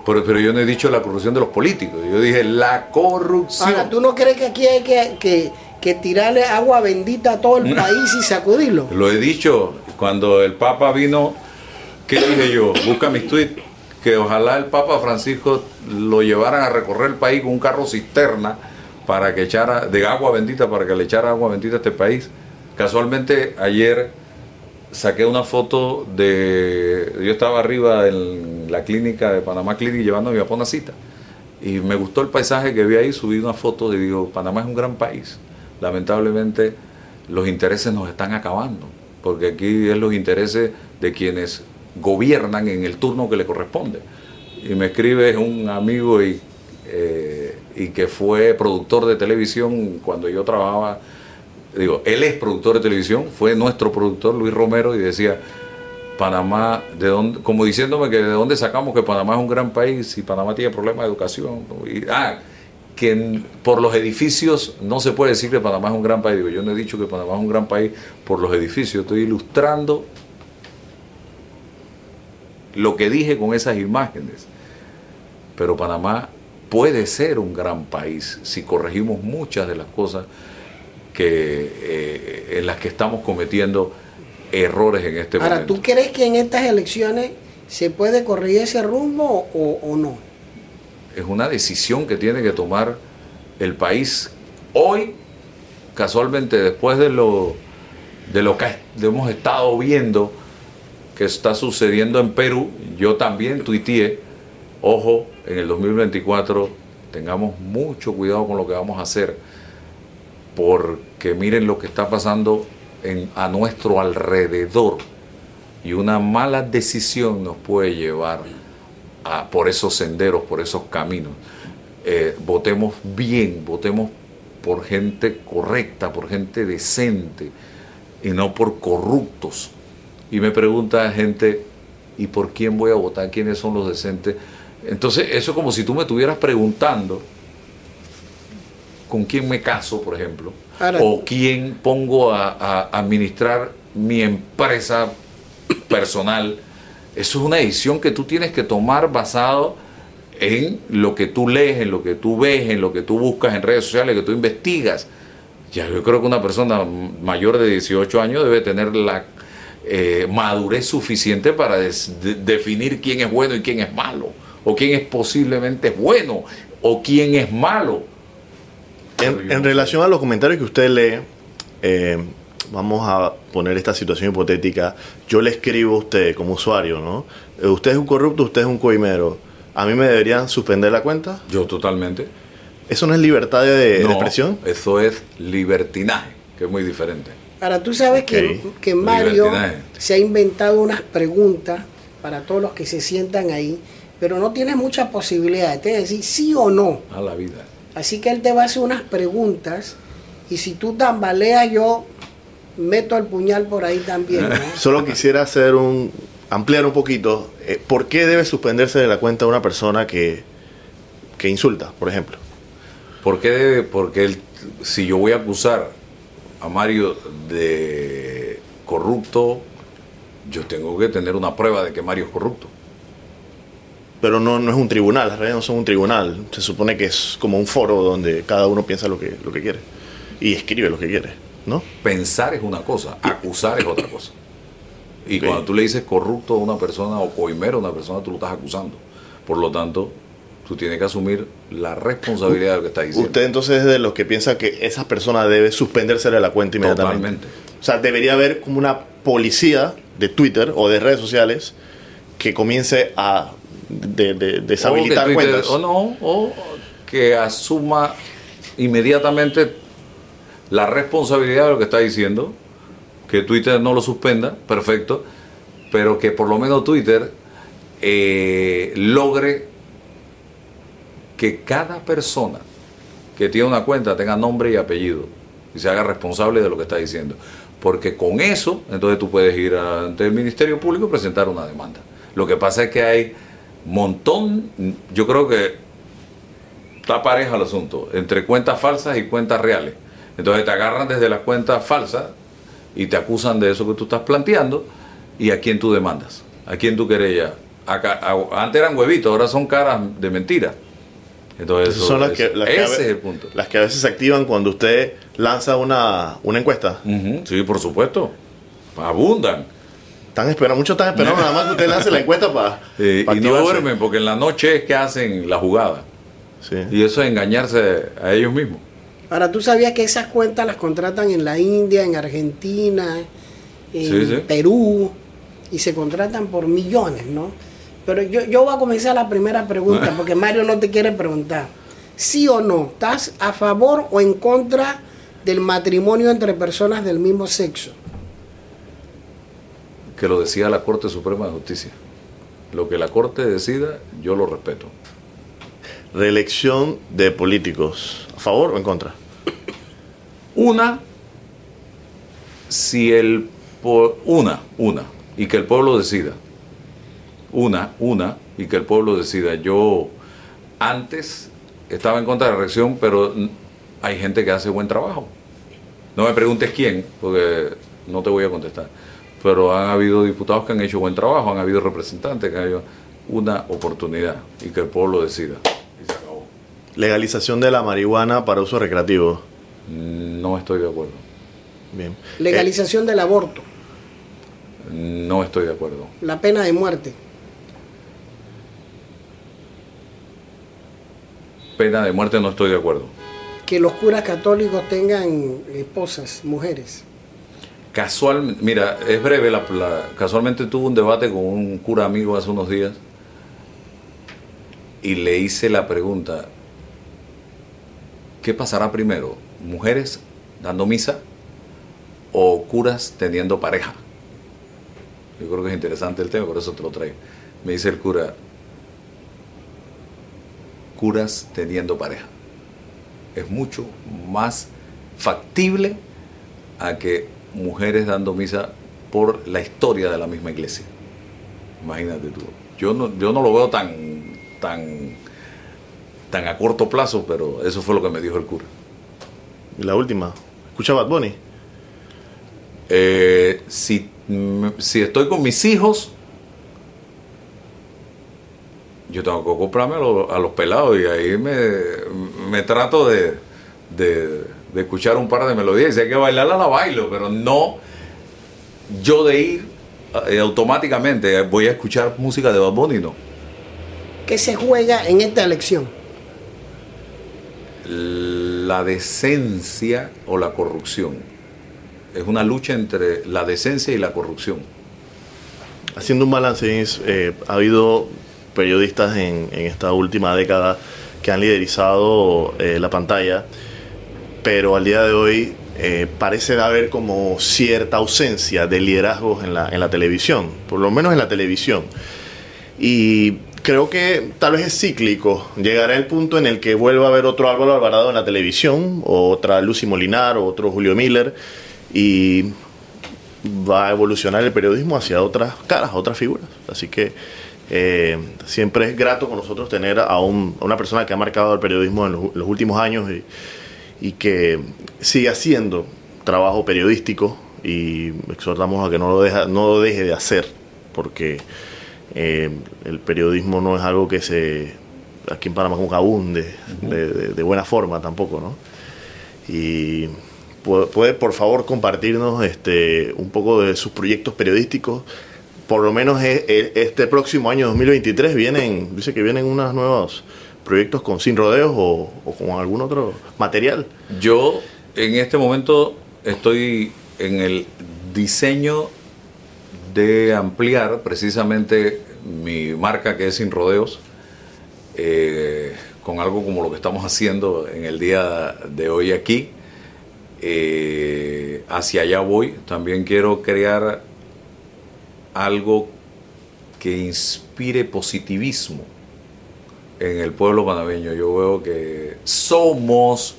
[SPEAKER 2] Pero, pero yo no he dicho la corrupción de los políticos. Yo dije la corrupción.
[SPEAKER 1] Ahora, ¿tú no crees que aquí hay que, que, que tirarle agua bendita a todo el país y sacudirlo?
[SPEAKER 2] Lo he dicho cuando el Papa vino. ¿Qué dije yo? Busca mis tweets. Que ojalá el Papa Francisco lo llevaran a recorrer el país con un carro cisterna para que echara de agua bendita, para que le echara agua bendita a este país. Casualmente ayer saqué una foto de. Yo estaba arriba en la clínica de Panamá Clinic llevando a mi papá una cita. Y me gustó el paisaje que vi ahí, subí una foto y digo, Panamá es un gran país. Lamentablemente los intereses nos están acabando, porque aquí es los intereses de quienes gobiernan en el turno que le corresponde. Y me escribe un amigo y, eh, y que fue productor de televisión cuando yo trabajaba digo, él es productor de televisión, fue nuestro productor Luis Romero y decía, Panamá, de dónde, como diciéndome que de dónde sacamos que Panamá es un gran país y Panamá tiene problemas de educación. Y, ah, que por los edificios no se puede decir que Panamá es un gran país. Digo, yo no he dicho que Panamá es un gran país por los edificios, estoy ilustrando lo que dije con esas imágenes. Pero Panamá puede ser un gran país si corregimos muchas de las cosas que eh, en las que estamos cometiendo errores en este
[SPEAKER 1] Ahora,
[SPEAKER 2] momento.
[SPEAKER 1] ¿tú crees que en estas elecciones se puede corregir ese rumbo o, o no?
[SPEAKER 2] Es una decisión que tiene que tomar el país hoy, casualmente después de lo de lo que hemos estado viendo que está sucediendo en Perú, yo también tuiteé, ojo, en el 2024 tengamos mucho cuidado con lo que vamos a hacer, porque miren lo que está pasando a nuestro alrededor y una mala decisión nos puede llevar a- por esos senderos, por esos caminos. Eh, votemos bien, votemos por gente correcta, por gente decente y no por corruptos. Y me pregunta gente, ¿y por quién voy a votar? ¿Quiénes son los decentes? Entonces, eso es como si tú me estuvieras preguntando con quién me caso, por ejemplo,
[SPEAKER 1] Ahora-
[SPEAKER 2] o quién pongo a, a administrar mi empresa personal. Eso es una decisión que tú tienes que tomar basado en lo que tú lees, en lo que tú ves, en lo que tú buscas en redes sociales, que tú investigas. Ya yo creo que una persona mayor de 18 años debe tener la eh, madurez suficiente para des- de- definir quién es bueno y quién es malo, o quién es posiblemente bueno, o quién es malo.
[SPEAKER 3] En, en relación a los comentarios que usted lee, eh, vamos a poner esta situación hipotética. Yo le escribo a usted como usuario, ¿no? Eh, Usted es un corrupto, usted es un coimero. ¿A mí me deberían suspender la cuenta?
[SPEAKER 2] Yo totalmente.
[SPEAKER 3] ¿Eso no es libertad de, de
[SPEAKER 2] No,
[SPEAKER 3] expresión?
[SPEAKER 2] Eso es libertinaje, que es muy diferente.
[SPEAKER 1] Ahora, tú sabes que, que Mario se ha inventado unas preguntas para todos los que se sientan ahí, pero no tiene muchas posibilidades. Te decir sí o no.
[SPEAKER 2] A la vida.
[SPEAKER 1] Así que él te va a hacer unas preguntas y si tú tambaleas, yo meto el puñal por ahí también. ¿no?
[SPEAKER 3] Solo quisiera hacer un ampliar un poquito. eh, ¿Por qué debe suspenderse de la cuenta una persona que, que insulta, por ejemplo?
[SPEAKER 2] ¿Por qué debe? Porque él- si yo voy a acusar a Mario de corrupto, yo tengo que tener una prueba de que Mario es corrupto.
[SPEAKER 3] Pero no, no es un tribunal, las redes no son un tribunal. Se supone que es como un foro donde cada uno piensa lo que, lo que quiere y escribe lo que quiere, ¿no?
[SPEAKER 2] Pensar es una cosa, acusar es otra cosa. Y cuando tú le dices corrupto a una persona o coimero a una persona, tú lo estás acusando. Por lo tanto, tú tienes que asumir la responsabilidad de lo que estás diciendo.
[SPEAKER 3] Usted entonces es de los que piensa que esa persona debe suspenderse de la cuenta inmediatamente.
[SPEAKER 2] Totalmente.
[SPEAKER 3] O sea, debería haber como una policía de Twitter o de redes sociales que comience a de- de- deshabilitar
[SPEAKER 2] o que Twitter-
[SPEAKER 3] cuentas.
[SPEAKER 2] O no, o que asuma inmediatamente la responsabilidad de lo que está diciendo, que Twitter no lo suspenda, perfecto, pero que por lo menos Twitter eh, logre que cada persona que tiene una cuenta tenga nombre y apellido y se haga responsable de lo que está diciendo. Porque con eso, entonces tú puedes ir ante el Ministerio Público y presentar una demanda. Lo que pasa es que hay montón, yo creo que está pareja el asunto, entre cuentas falsas y cuentas reales. Entonces te agarran desde las cuentas falsas y te acusan de eso que tú estás planteando y a quién tú demandas, a quién tú querellas. Acá, antes eran huevitos, ahora son caras de mentira. Entonces,
[SPEAKER 3] Esas son las que, las que a
[SPEAKER 2] ese
[SPEAKER 3] ve-
[SPEAKER 2] es el punto.
[SPEAKER 3] Las que a veces se activan cuando usted lanza una, una encuesta.
[SPEAKER 2] Ujú, Sí, por supuesto. Abundan.
[SPEAKER 3] Están esperando, muchos están esperando nada más que usted lance la encuesta para.
[SPEAKER 2] Eh, y no duermen porque en la noche es que hacen la jugada.
[SPEAKER 3] Sí.
[SPEAKER 2] Y eso es engañarse a ellos mismos.
[SPEAKER 1] Ahora, ¿tú sabías que esas cuentas las contratan en la India, en Argentina, en
[SPEAKER 2] Sí, sí.
[SPEAKER 1] Perú, y se contratan por millones, ¿no? Pero yo, yo voy a comenzar la primera pregunta, porque Mario no te quiere preguntar. ¿Sí o no? ¿Estás a favor o en contra del matrimonio entre personas del mismo sexo?
[SPEAKER 2] Que lo decía la Corte Suprema de Justicia. Lo que la Corte decida, yo lo respeto.
[SPEAKER 3] Reelección de políticos. ¿A favor o en contra?
[SPEAKER 2] Una, si el una, una, y que el pueblo decida. Una, una, y que el pueblo decida. Yo antes estaba en contra de la reelección, pero hay gente que hace buen trabajo. No me preguntes quién, porque no te voy a contestar. Pero han habido diputados que han hecho buen trabajo, han habido representantes que han hecho una oportunidad y que el pueblo decida. Y se acabó.
[SPEAKER 3] Legalización de la marihuana para uso recreativo.
[SPEAKER 2] No estoy de acuerdo.
[SPEAKER 3] Bien.
[SPEAKER 1] Legalización del aborto,
[SPEAKER 2] No estoy de acuerdo.
[SPEAKER 1] la pena de muerte.
[SPEAKER 2] Pena de muerte no estoy de acuerdo.
[SPEAKER 1] Que los curas católicos tengan esposas, mujeres.
[SPEAKER 2] Casual, mira, es breve, la, la- casualmente tuve un debate con un cura amigo hace unos días y le hice la pregunta, ¿qué pasará primero? ¿Mujeres dando misa o curas teniendo pareja? Yo creo que es interesante el tema, por eso te lo traigo. Me dice el cura, curas teniendo pareja. Es mucho más factible a que mujeres dando misa por la historia de la misma iglesia. Imagínate tú. Yo no, yo no lo veo tan, tan, tan a corto plazo, pero eso fue lo que me dijo el cura.
[SPEAKER 3] Y la última. ¿Escucha Bad Bunny?
[SPEAKER 2] Eh, si, si estoy con mis hijos, yo tengo que comprarme a los, a los pelados y ahí me, me trato de, de- de escuchar un par de melodías. Y si hay que bailarla, la bailo, pero no yo de ir eh, automáticamente voy a escuchar música de Bad Bunny, no.
[SPEAKER 1] ¿Qué se juega en esta elección?
[SPEAKER 2] La decencia o la corrupción. Es una lucha entre la decencia y la corrupción.
[SPEAKER 3] Haciendo un balance, eh, ha habido periodistas en, esta última década que han liderizado eh, la pantalla, pero al día de hoy eh, parece haber como cierta ausencia de liderazgos en la, televisión, por lo menos en la televisión. Y creo que tal vez es cíclico. Llegará el punto en el que vuelva a haber otro Álvaro Alvarado en la televisión, otra Lucy Molinar, o otro Julio Miller, y va a evolucionar el periodismo hacia otras caras, otras figuras. Así que eh, siempre es grato con nosotros tener a, un- a una persona que ha marcado el periodismo en los, los últimos años y, y que sigue haciendo trabajo periodístico y exhortamos a que no lo, deja, no lo deje de hacer, porque eh, el periodismo no es algo que se aquí en Panamá como abunde de, de- de buena forma tampoco, ¿no? Y pu- puede por favor compartirnos este un poco de sus proyectos periodísticos. Por lo menos e- e- este próximo año 2023 vienen, dice que vienen unos nuevos proyectos con Sin Rodeos o, con algún otro material.
[SPEAKER 2] Yo en este momento estoy en el diseño de ampliar precisamente mi marca que es Sin Rodeos, eh, con algo como lo que estamos haciendo en el día de hoy aquí. Eh, hacia allá voy. También quiero crear algo que inspire positivismo en el pueblo panameño. Yo veo que somos,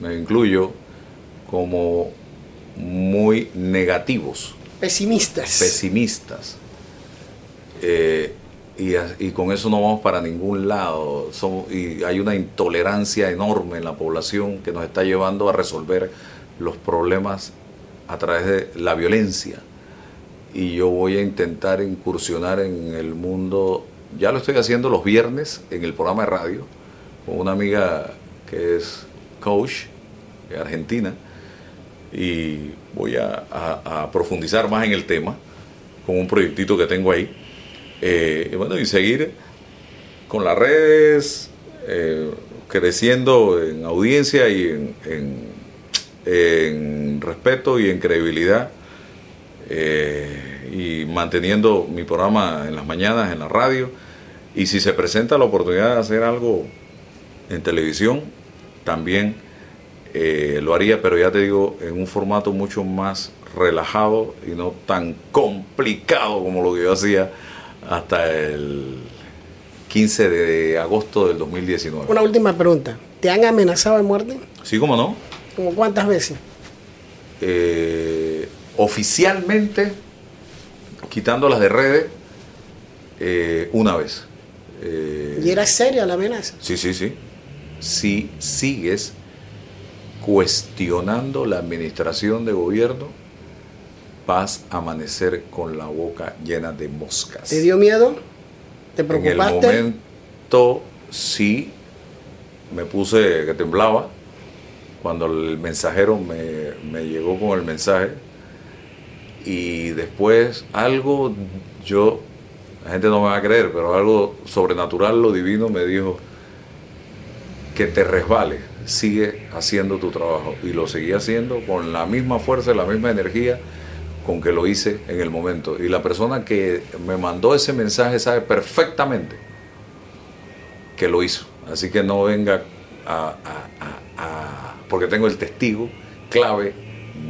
[SPEAKER 2] me incluyo, como muy negativos,
[SPEAKER 1] Pesimistas.
[SPEAKER 2] pesimistas. Eh, y, con eso no vamos para ningún lado. Somos- y hay una intolerancia enorme en la población que nos está llevando a resolver los problemas a través de la violencia. Y yo voy a intentar incursionar en el mundo, ya lo estoy haciendo los viernes en el programa de radio, con una amiga que es coach de Argentina, y voy a, profundizar más en el tema con un proyectito que tengo ahí. Eh, y bueno, y seguir con las redes, eh, creciendo en audiencia y en, en- en respeto y en credibilidad, eh, y manteniendo mi programa en las mañanas en la radio. Y si se presenta la oportunidad de hacer algo en televisión, también eh, lo haría, pero ya te digo, en un formato mucho más relajado y no tan complicado como lo que yo hacía hasta el 15 de agosto del 2019.
[SPEAKER 1] Una última pregunta. ¿Te han amenazado de muerte?
[SPEAKER 2] Sí, como no.
[SPEAKER 1] ¿Como cuántas veces?
[SPEAKER 2] Eh, oficialmente, quitando las de redes, eh, una vez. Eh,
[SPEAKER 1] ¿Y era seria la amenaza?
[SPEAKER 2] Sí, sí, sí. Si sigues cuestionando la administración de gobierno, vas a amanecer con la boca llena de moscas.
[SPEAKER 1] ¿Te dio miedo? ¿Te
[SPEAKER 2] en el
[SPEAKER 1] preocupaste?
[SPEAKER 2] momento sí me puse que temblaba cuando el mensajero me, me llegó con el mensaje y después algo yo la gente no me va a creer pero algo sobrenatural lo divino me dijo que te resbale sigue haciendo tu trabajo y lo seguí haciendo con la misma fuerza y la misma energía con que lo hice en el momento. Y la persona que me mandó ese mensaje sabe perfectamente que lo hizo. Así que no venga a- porque tengo el testigo clave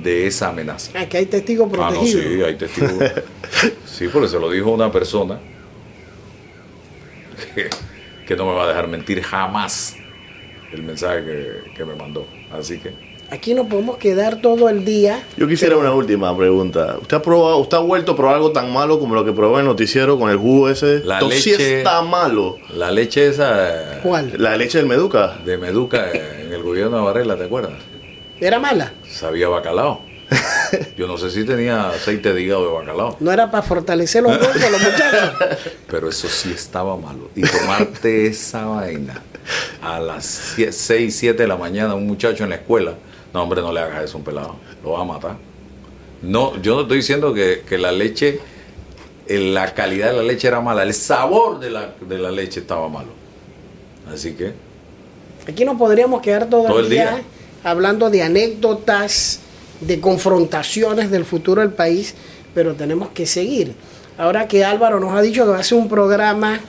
[SPEAKER 2] de esa amenaza.
[SPEAKER 1] Ah, que hay testigos
[SPEAKER 2] Ah, no,
[SPEAKER 1] protegidos.
[SPEAKER 2] sí, hay testigos. Sí, porque se lo dijo una persona que, que no me va a dejar mentir jamás el mensaje que, que me mandó. Así que
[SPEAKER 1] Aquí nos podemos quedar todo el día.
[SPEAKER 3] Yo quisiera una última pregunta. ¿Usted ha probado, usted ha vuelto a probar algo tan malo como lo que probó en el noticiero con el jugo ese?
[SPEAKER 2] La
[SPEAKER 3] sí
[SPEAKER 2] leche-
[SPEAKER 3] está malo.
[SPEAKER 2] la leche esa
[SPEAKER 1] ¿Cuál?
[SPEAKER 3] La leche del Meduca.
[SPEAKER 2] de Meduca en el gobierno de Varela, ¿te acuerdas?
[SPEAKER 1] ¿Era mala?
[SPEAKER 2] Sabía bacalao. Yo no sé si tenía aceite de hígado de bacalao,
[SPEAKER 1] No era para fortalecer los huesos los muchachos.
[SPEAKER 2] pero eso sí estaba malo. Y tomarte esa vaina a las 6, 7 de la mañana, un muchacho en la escuela, no, hombre, no le hagas eso a un pelado, lo va a matar. No, yo no estoy diciendo que, que la leche, eh, la calidad de la leche era mala, el sabor de la, de la leche estaba malo. Así que,
[SPEAKER 1] Aquí nos podríamos quedar todo,
[SPEAKER 2] Todo
[SPEAKER 1] el
[SPEAKER 2] el
[SPEAKER 1] día,
[SPEAKER 2] día.
[SPEAKER 1] Hablando de anécdotas, de confrontaciones del futuro del país, pero tenemos que seguir. Ahora que Álvaro nos ha dicho que va a hacer un programa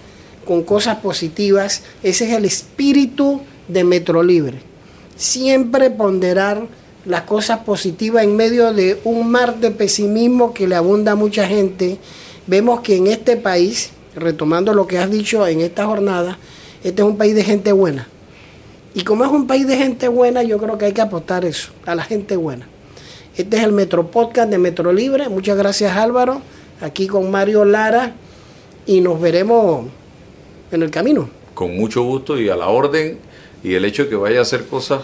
[SPEAKER 1] con cosas positivas, ese es el espíritu de Metro Libre. Siempre ponderar las cosas positivas en medio de un mar de pesimismo que le abunda a mucha gente. Vemos que en este país, retomando lo que has dicho en esta jornada, este es un país de gente buena. Y como es un país de gente buena, yo creo que hay que apostar eso, a la gente buena. Este es el Metro Podcast de Metro Libre. Muchas gracias Álvaro, aquí con Mario Lara y nos veremos en el camino.
[SPEAKER 2] con mucho gusto y a la orden, y el hecho de que vaya a hacer cosas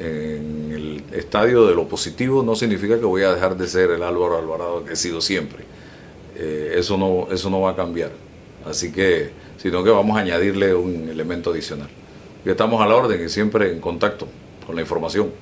[SPEAKER 2] en el estadio de lo positivo no significa que voy a dejar de ser el Álvaro Alvarado que he sido siempre. Eh, eso, no, eso no va a cambiar. Así que, sino que vamos a añadirle un elemento adicional. Estamos a la orden y siempre en contacto con la información.